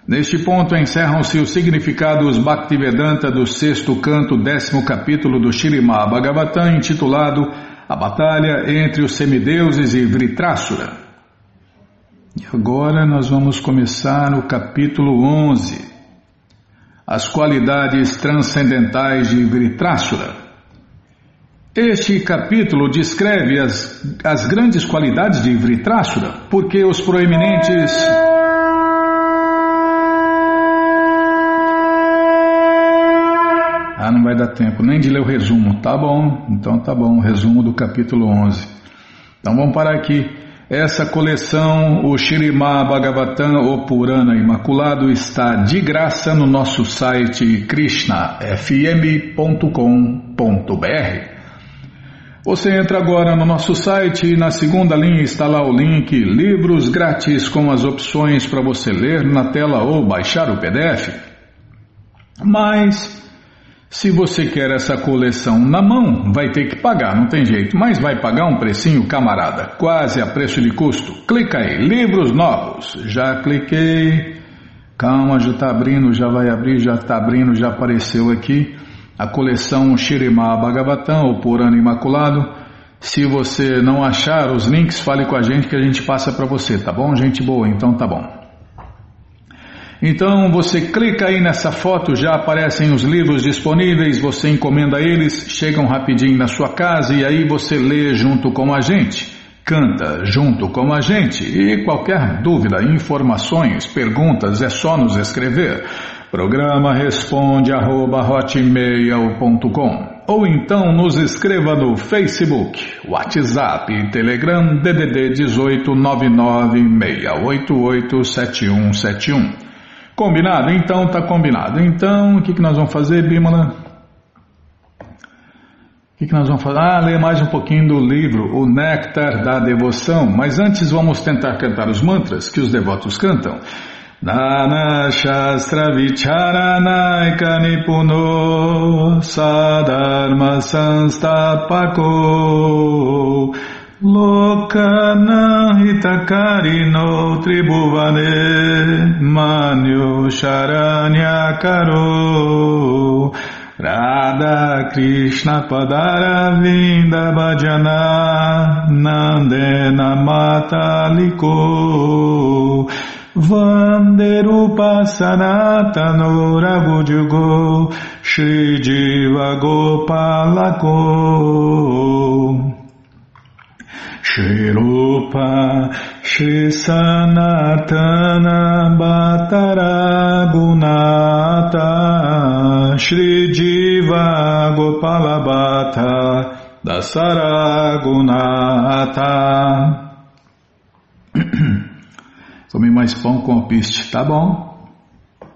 Neste ponto encerram-se os significados Bhaktivedanta do sexto canto, décimo capítulo do Shirimá Bhagavatam, intitulado a batalha entre os semideuses e Vritrasura. E agora nós vamos começar o capítulo 11, as qualidades transcendentais de Vritrasura. Este capítulo descreve as, as grandes qualidades de Vritrasura, porque os proeminentes Ah, não vai dar tempo nem de ler o resumo. Tá bom, então tá bom, o resumo do capítulo 11. Então vamos parar aqui. Essa coleção, o Shirimá Bhagavatam, o Purana Imaculado, está de graça no nosso site krishnafm.com.br. Você entra agora no nosso site e na segunda linha está lá o link Livros Grátis com as opções para você ler na tela ou baixar o PDF. Mas Se você quer essa coleção na mão, vai ter que pagar, não tem jeito, mas vai pagar um precinho, camarada, quase a preço de custo. Clica aí, livros novos. Já cliquei. Calma, já está abrindo, já vai abrir, já está abrindo, já apareceu aqui a coleção Shirimá Bhagavatam, ou Purana Imaculado. Se você não achar os links, fale com a gente que a gente passa para você, tá bom? Gente boa, então tá bom. Então você clica aí nessa foto, já aparecem os livros disponíveis, você encomenda eles, chegam rapidinho na sua casa e aí você lê junto com a gente, canta junto com a gente. E qualquer dúvida, informações, perguntas, é só nos escrever. Programa responde arroba, ou então nos escreva no Facebook, WhatsApp Telegram DDD 18 996887171. Combinado? Então tá combinado. Então, o que, que nós vamos fazer, Bímola? O que, que nós vamos fazer? Ah, ler mais um pouquinho do livro O Néctar da Devoção. Mas antes vamos tentar cantar os mantras que os devotos cantam. Nana Shastra Vicharanaika Nipuno Sadharma Sanstapako Lokana hitakarino tribhuvane manyo karo. Radha Krishna Padara Vinda Bhajana Nandena Mataliko Vanderupa Sanatano Rabujugo Shri Jiva Gopalako Shri Rupa Shri Sanatana Bhattara Gunata Shri Jiva Gopala Bhatta Dasara Gunata [CLEARS THROAT] Comer mais pão com alpiste, tá bom?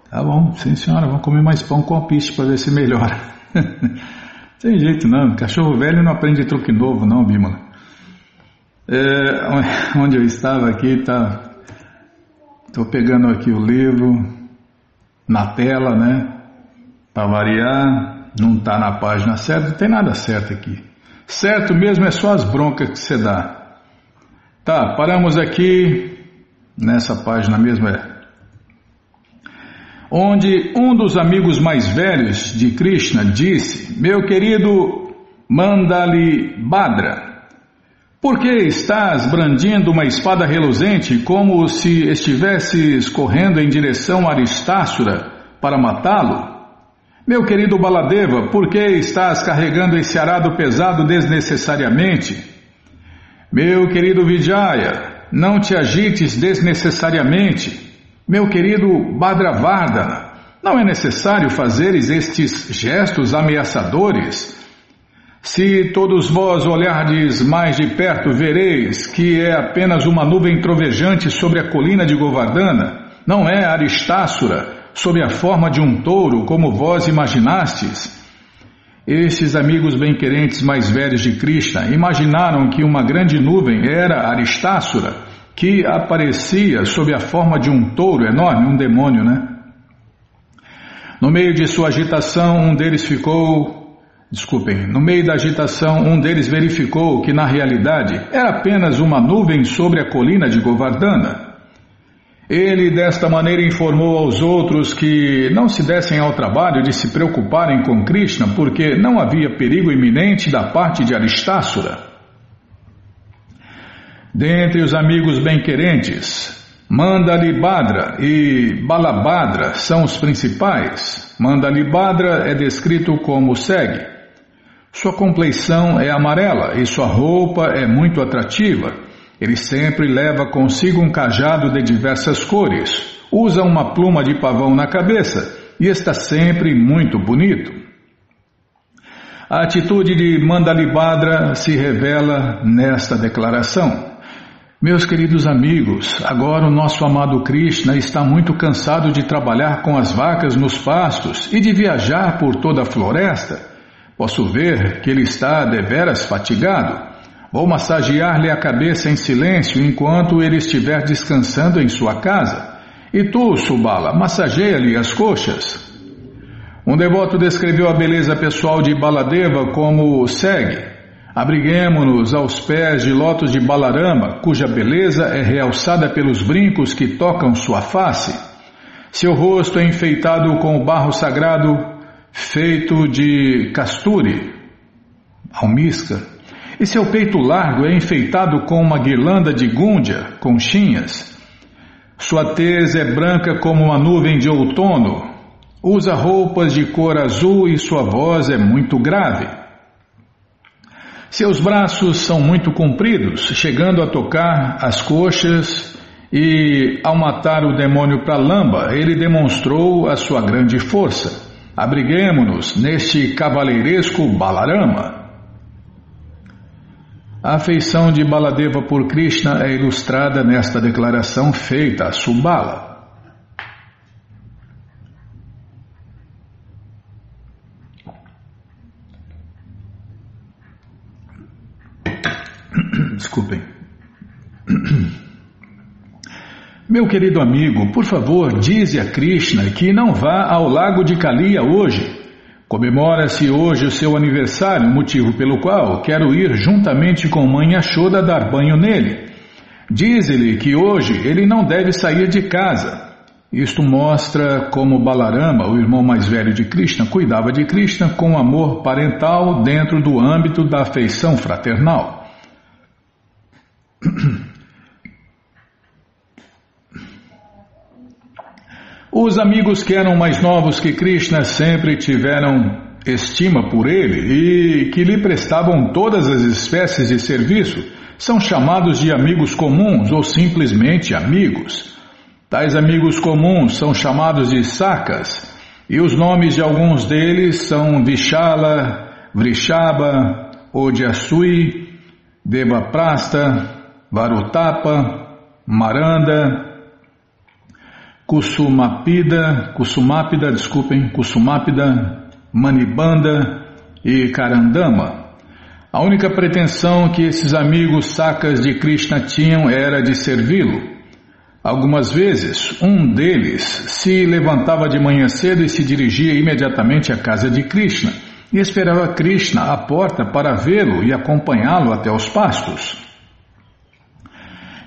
Tá bom, sim senhora, vamos comer mais pão com alpiste para ver se melhora. [LAUGHS] Tem jeito não, cachorro velho não aprende truque novo não, Bímola. É, [LAUGHS] onde eu estava aqui, tá. Estou pegando aqui o livro na tela, né? Para variar, não está na página certa, não tem nada certo aqui. Certo mesmo é só as broncas que você dá. Tá, paramos aqui nessa página mesmo é onde um dos amigos mais velhos de Krishna disse: Meu querido Mandali Badra, por que estás brandindo uma espada reluzente como se estivesses correndo em direção a Aristácera para matá-lo? Meu querido Baladeva, por que estás carregando esse arado pesado desnecessariamente? Meu querido Vijaya, não te agites desnecessariamente. Meu querido Badravardhana, não é necessário fazeres estes gestos ameaçadores. Se todos vós olhardes mais de perto, vereis que é apenas uma nuvem trovejante sobre a colina de Govardhana, não é Aristássura, sob a forma de um touro, como vós imaginastes. Estes amigos bem-querentes mais velhos de Krishna imaginaram que uma grande nuvem era Aristássura, que aparecia sob a forma de um touro enorme, um demônio, né? No meio de sua agitação, um deles ficou Desculpem, no meio da agitação, um deles verificou que na realidade era apenas uma nuvem sobre a colina de Govardhana. Ele desta maneira informou aos outros que não se dessem ao trabalho de se preocuparem com Krishna porque não havia perigo iminente da parte de Aristássura. Dentre os amigos bem-querentes, Mandalibhadra e Balabhadra são os principais. Mandalibhadra é descrito como segue. Sua compleição é amarela e sua roupa é muito atrativa. Ele sempre leva consigo um cajado de diversas cores, usa uma pluma de pavão na cabeça e está sempre muito bonito. A atitude de Mandalibhadra se revela nesta declaração. Meus queridos amigos, agora o nosso amado Krishna está muito cansado de trabalhar com as vacas nos pastos e de viajar por toda a floresta. Posso ver que ele está deveras fatigado. Vou massagear-lhe a cabeça em silêncio enquanto ele estiver descansando em sua casa. E tu, Subala, massageia-lhe as coxas. Um devoto descreveu a beleza pessoal de Baladeva como segue: Abriguemo-nos aos pés de lotos de Balarama, cuja beleza é realçada pelos brincos que tocam sua face. Seu rosto é enfeitado com o barro sagrado feito de casturi, almisca, e seu peito largo é enfeitado com uma guirlanda de gúndia, conchinhas. Sua tez é branca como uma nuvem de outono, Usa roupas de cor azul e sua voz é muito grave. Seus braços são muito compridos, chegando a tocar as coxas, e ao matar o demônio Pralamba, ele demonstrou a sua grande força. Abriguemo-nos neste cavaleiresco Balarama. A afeição de Baladeva por Krishna é ilustrada nesta declaração feita a Subala. [COUGHS] Desculpem. [COUGHS] Meu querido amigo, por favor, dize a Krishna que não vá ao lago de Kaliya hoje. Comemora-se hoje o seu aniversário, motivo pelo qual quero ir juntamente com mãe Ashoda dar banho nele. Diz-lhe que hoje ele não deve sair de casa. Isto mostra como Balarama, o irmão mais velho de Krishna, cuidava de Krishna com amor parental dentro do âmbito da afeição fraternal. [CLEARS THROAT] Os amigos que eram mais novos que Krishna sempre tiveram estima por ele e que lhe prestavam todas as espécies de serviço são chamados de amigos comuns ou simplesmente amigos. Tais amigos comuns são chamados de sakas e os nomes de alguns deles são Vishala, Vrishaba, Odyasui, Devaprasta, Varutapa, Maranda, Kusumapida, Kusumapida, desculpem, Kusumapida, Manibanda e Karandama. A única pretensão que esses amigos sacas de Krishna tinham era de servi-lo. Algumas vezes, um deles se levantava de manhã cedo e se dirigia imediatamente à casa de Krishna e esperava Krishna à porta para vê-lo e acompanhá-lo até os pastos.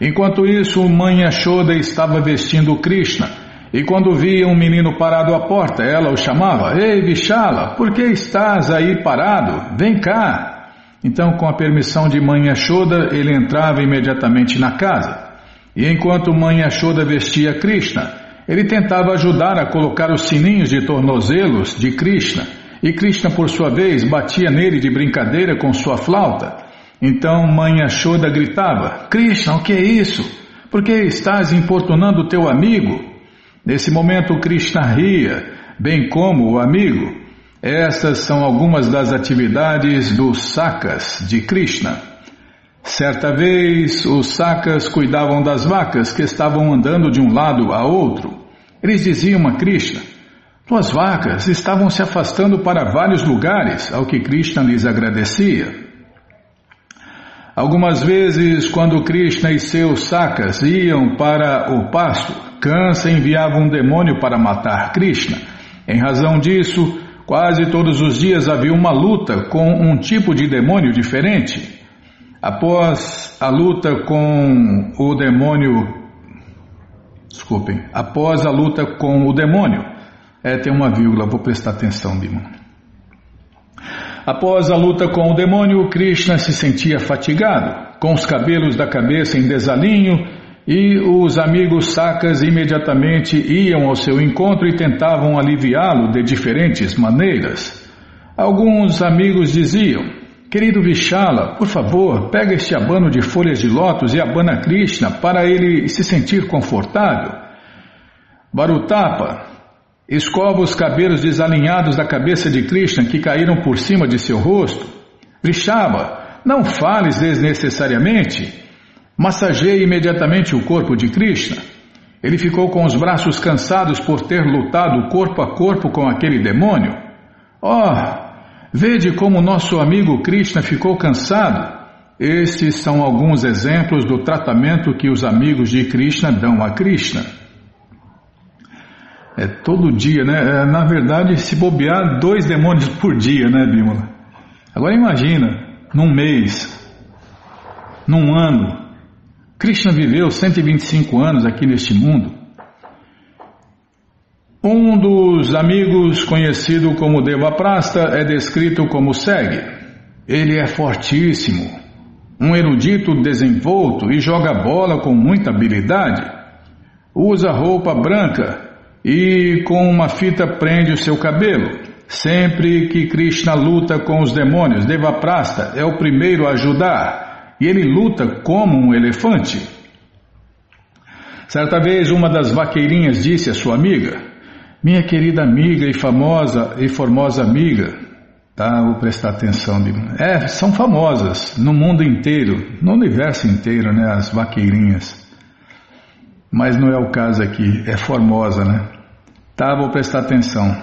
Enquanto isso, mãe Yashoda estava vestindo Krishna, e quando via um menino parado à porta, ela o chamava: Ei, Vishala, por que estás aí parado? Vem cá! Então, com a permissão de mãe Yashoda, ele entrava imediatamente na casa. E enquanto mãe Yashoda vestia Krishna, ele tentava ajudar a colocar os sininhos de tornozelos de Krishna, e Krishna, por sua vez, batia nele de brincadeira com sua flauta. Então mãe Ashoda gritava: Krishna, o que é isso? Por que estás importunando teu amigo? Nesse momento Krishna ria, bem como o amigo. Estas são algumas das atividades dos sakas de Krishna. Certa vez, os sakas cuidavam das vacas que estavam andando de um lado a outro. Eles diziam a Krishna: Tuas vacas estavam se afastando para vários lugares, ao que Krishna lhes agradecia. Algumas vezes, quando Krishna e seus sakas iam para o pasto, Kansa enviava um demônio para matar Krishna. Em razão disso, quase todos os dias havia uma luta com um tipo de demônio diferente. Após a luta com o demônio. Desculpem. Após a luta com o demônio. É, tem uma vírgula, vou prestar atenção, Bima. Após a luta com o demônio, Krishna se sentia fatigado, com os cabelos da cabeça em desalinho, e os amigos sacas imediatamente iam ao seu encontro e tentavam aliviá-lo de diferentes maneiras. Alguns amigos diziam: Querido Vishala, por favor, pega este abano de folhas de lótus e abana Krishna para ele se sentir confortável. Barutapa, Escova os cabelos desalinhados da cabeça de Krishna que caíram por cima de seu rosto. Vrishava, não fales desnecessariamente. Massageie imediatamente o corpo de Krishna. Ele ficou com os braços cansados por ter lutado corpo a corpo com aquele demônio. Oh, vede como nosso amigo Krishna ficou cansado. Estes são alguns exemplos do tratamento que os amigos de Krishna dão a Krishna. É todo dia, né? É, na verdade, se bobear, dois demônios [LAUGHS] por dia, né, Bímola? Agora imagina, num mês, num ano, Krishna viveu 125 anos aqui neste mundo. Um dos amigos, conhecido como Devaprasta, é descrito como segue. Ele é fortíssimo, um erudito desenvolto e joga bola com muita habilidade. Usa roupa branca e com uma fita prende o seu cabelo. Sempre que Krishna luta com os demônios, Devaprasta é o primeiro a ajudar e ele luta como um elefante. Certa vez, uma das vaqueirinhas disse à sua amiga: minha querida amiga e famosa e formosa amiga, tá? Vou prestar atenção. É, são famosas no mundo inteiro, no universo inteiro, né? As vaqueirinhas. Mas não é o caso aqui, é formosa, né? Tá, vou prestar atenção.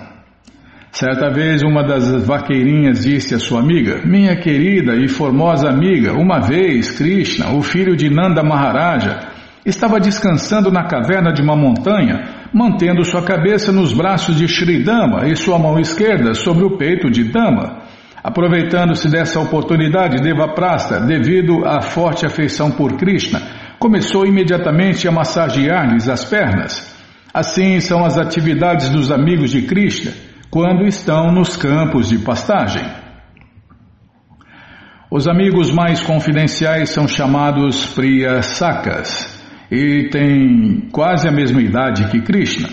Certa vez uma das vaqueirinhas disse à sua amiga: Minha querida e formosa amiga, uma vez Krishna, o filho de Nanda Maharaja, estava descansando na caverna de uma montanha mantendo sua cabeça nos braços de Sri Dama e sua mão esquerda sobre o peito de Dama. Aproveitando-se dessa oportunidade, Devaprasta, devido à forte afeição por Krishna, começou imediatamente a massagear-lhes as pernas. Assim são as atividades dos amigos de Krishna quando estão nos campos de pastagem. Os amigos mais confidenciais são chamados Priya Sakas e tem quase a mesma idade que Krishna.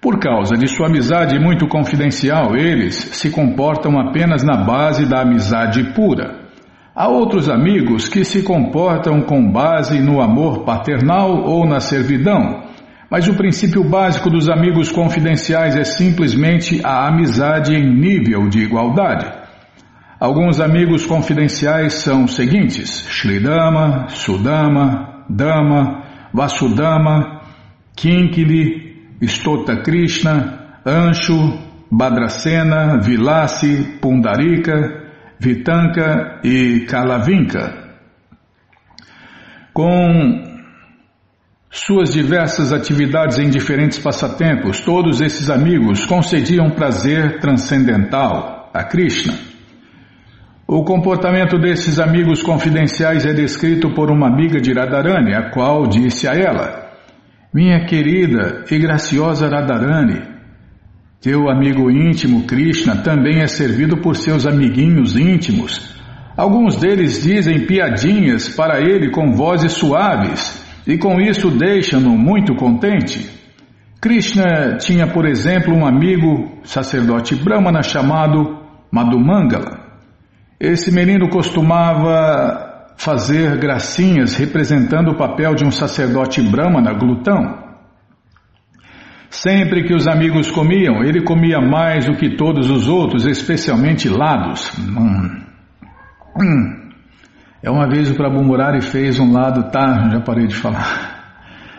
Por causa de sua amizade muito confidencial, eles se comportam apenas na base da amizade pura. Há outros amigos que se comportam com base no amor paternal ou na servidão, mas o princípio básico dos amigos confidenciais é simplesmente a amizade em nível de igualdade. Alguns amigos confidenciais são os seguintes: Sridama, Sudama, Dama, Vasudama, Kinkili, Stota Krishna, Anshu, Badrasena, Vilasi, Pundarika, Vitanka e Kalavinka. Com suas diversas atividades em diferentes passatempos, todos esses amigos concediam prazer transcendental a Krishna. O comportamento desses amigos confidenciais é descrito por uma amiga de Radharani, a qual disse a ela: Minha querida e graciosa Radharani, teu amigo íntimo Krishna também é servido por seus amiguinhos íntimos. Alguns deles dizem piadinhas para ele com vozes suaves e com isso deixam-no muito contente. Krishna tinha, por exemplo, um amigo sacerdote brahmana chamado Madhumangala. Esse menino costumava fazer gracinhas representando o papel de um sacerdote brahmana glutão. Sempre que os amigos comiam, ele comia mais do que todos os outros, especialmente lados. Hum. Hum. É uma vez o Prabhu Murari fez um lado, tá? Já parei de falar.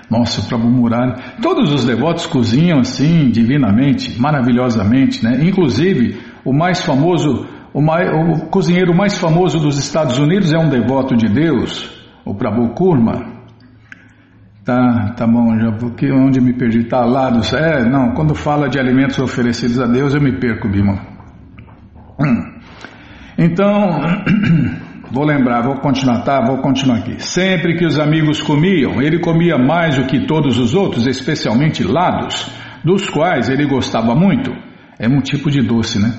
Nossa, o Prabhu Murari. Todos os devotos cozinham assim, divinamente, maravilhosamente, né? Inclusive, o mais famoso o, o, cozinheiro mais famoso dos Estados Unidos é um devoto de Deus, o Prabhu Kurma. Tá, tá bom, já porque onde me perdi tá lá dos, é, não, quando fala de alimentos oferecidos a Deus eu me perco, Bima. Hum. Então, [CLEARS THROAT] vou lembrar, vou continuar, tá? Vou continuar aqui. Sempre que os amigos comiam, ele comia mais do que todos os outros, especialmente lados, dos quais ele gostava muito. É um tipo de doce, né?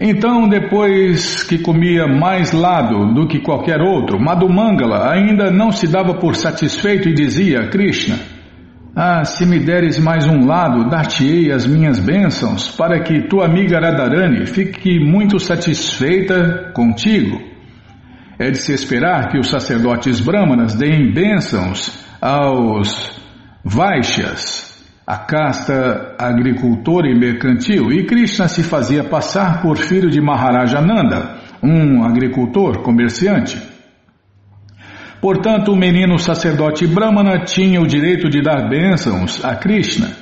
Então, depois que comia mais lado do que qualquer outro, Madhumangala ainda não se dava por satisfeito e dizia a Krishna: Ah, se me deres mais um lado, dar-te-ei as minhas bênçãos, para que tua amiga Radharani fique muito satisfeita contigo. É de se esperar que os sacerdotes brahmanas deem bênçãos aos Vaixas, a casta agricultora e mercantil, e Krishna se fazia passar por filho de Maharajananda, um agricultor comerciante. Portanto, o menino sacerdote Brahmana tinha o direito de dar bênçãos a Krishna.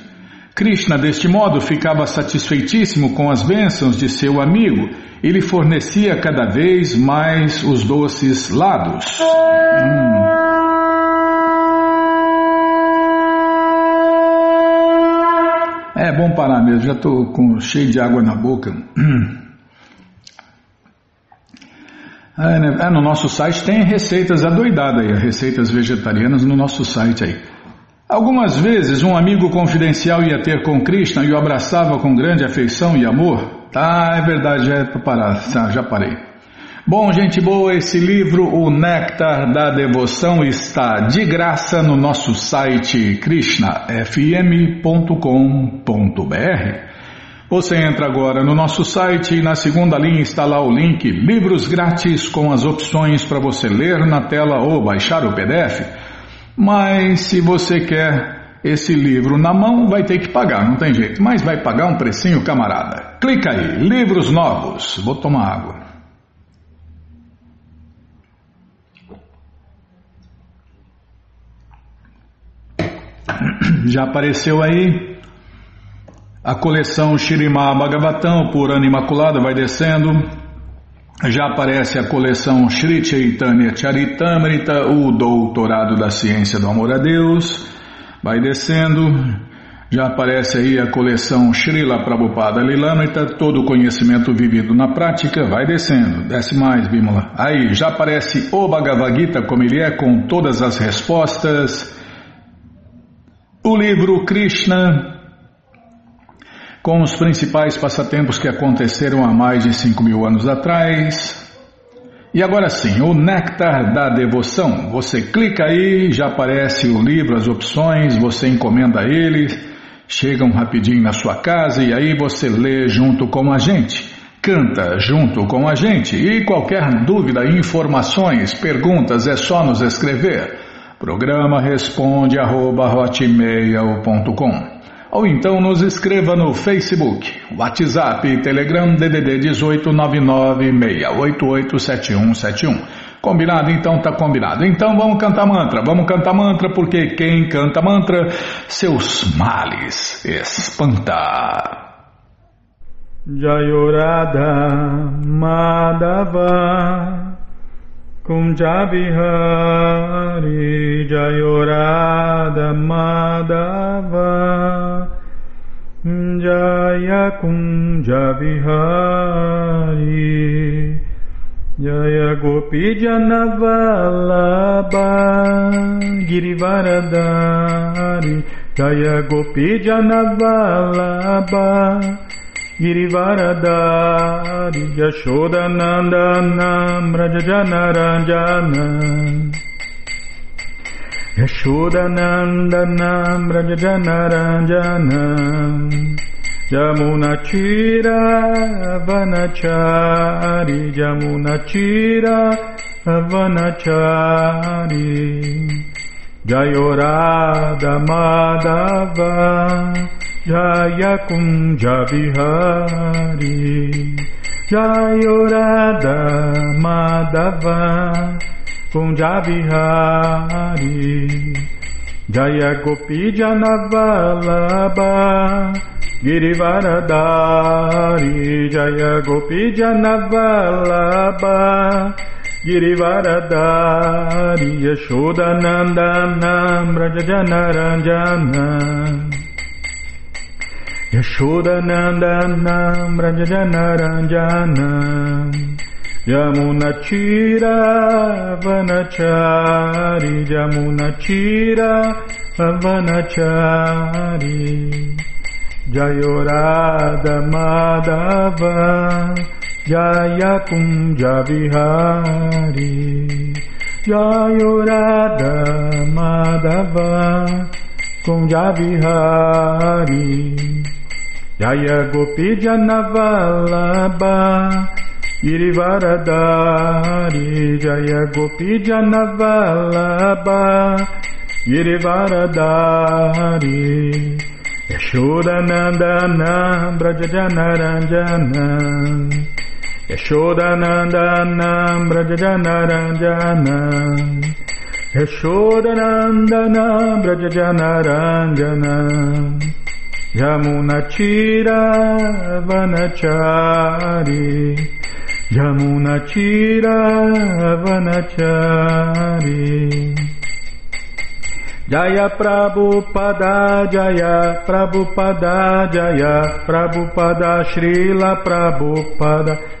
Krishna, deste modo, ficava satisfeitíssimo com as bênçãos de seu amigo e lhe fornecia cada vez mais os doces lados. Hum. É bom parar mesmo, já estou cheio de água na boca. É, né? é, no nosso site tem receitas adoidadas aí, receitas vegetarianas no nosso site aí. Algumas vezes um amigo confidencial ia ter com Krishna e o abraçava com grande afeição e amor. Ah, é verdade, já é para parar, já parei. Bom, gente boa, esse livro, O Néctar da Devoção, está de graça no nosso site krishnafm.com.br. Você entra agora no nosso site e na segunda linha está lá o link Livros Grátis com as opções para você ler na tela ou baixar o PDF. Mas se você quer esse livro na mão, vai ter que pagar, não tem jeito. Mas vai pagar um precinho, camarada. Clica aí, livros novos. Vou tomar água. [CLEARS THROAT] Já apareceu aí a coleção Shirimá Bhagavatam, por ano imaculada, vai descendo. Já aparece a coleção Sri Chaitanya Charitamrita, o doutorado da ciência do amor a Deus. Vai descendo. Já aparece aí a coleção Srila Prabhupada Lilamrita, todo o conhecimento vivido na prática, vai descendo, desce mais, Bimala. Aí já aparece o Bhagavad Gita como ele é, com todas as respostas. O livro Krishna, com os principais passatempos que aconteceram há mais de 5 mil anos atrás. E agora sim, o Néctar da Devoção. Você clica aí, já aparece o livro, as opções, você encomenda ele, chegam rapidinho na sua casa e aí você lê junto com a gente. Canta junto com a gente e qualquer dúvida, informações, perguntas é só nos escrever. Programa responde arroba hotmail.com ou então nos escreva no Facebook, WhatsApp, Telegram, DDD 18996887171. Combinado? Então tá combinado. Então vamos cantar mantra, vamos cantar mantra, porque quem canta mantra, seus males espanta. Jayorada Madhava Kunjabihari Jayorada Madhava. Jaya Kunjabihari Jaya Gopi Janavalabha Girivaradari Jaya Gopi Janavalabha Girivaradari Yashodanandana Brajajanaranjana Yashodanandana Brajajanaranjana Jamunachira Vanachari Jamunachira Vanachari Jayorada Madhava Jaya Kunja Bihari Jayorada Madhava Kunja Bihari Jaya Gopi Janavalabha Girivaradari Jaya Gopi Janavalabha Girivaradari Yashodanandana Brajajanaranjana Yashodanandanam Ranjanaranjanam Yamunachira Vanachari Yamunachira Vanachari Jayorada Madhava Jaya Kunja Vihari Jayorada Madhava Kunja Vihari Jaya Gopi Janavalabha Girivaradari Jaya Gopi Janavalabha Girivaradari Yashodanandana Brajajanaranjana. Yashodanandana Brajajanaranjana. Yashodanandana Brajajanaranjana Yamunachira Vanachari Vanachari Jaya Prabhupada Jaya Prabhupada Jaya Prabhupada Srila Prabhupada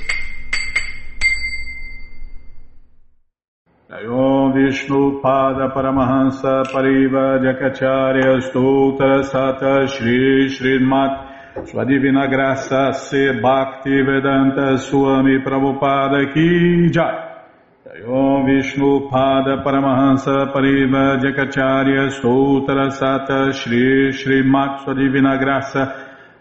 Pada Paramahansa Pariva Jakacharya Stoutra Sata Shri Srimat Sua Divina Graça Se Bhakti Vedanta Swami Prabhupada Ki Jai. Om Vishnu Pada Paramahansa Pariva Jakacharya Stoutra Sata Shri Srimat Sua Divina Graça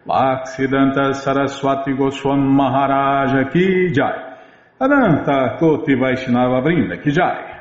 Bhaksidanta Saraswati Goswam Maharaja Ki Jai. Ananta Koti Vaishnava Brinda Ki Jai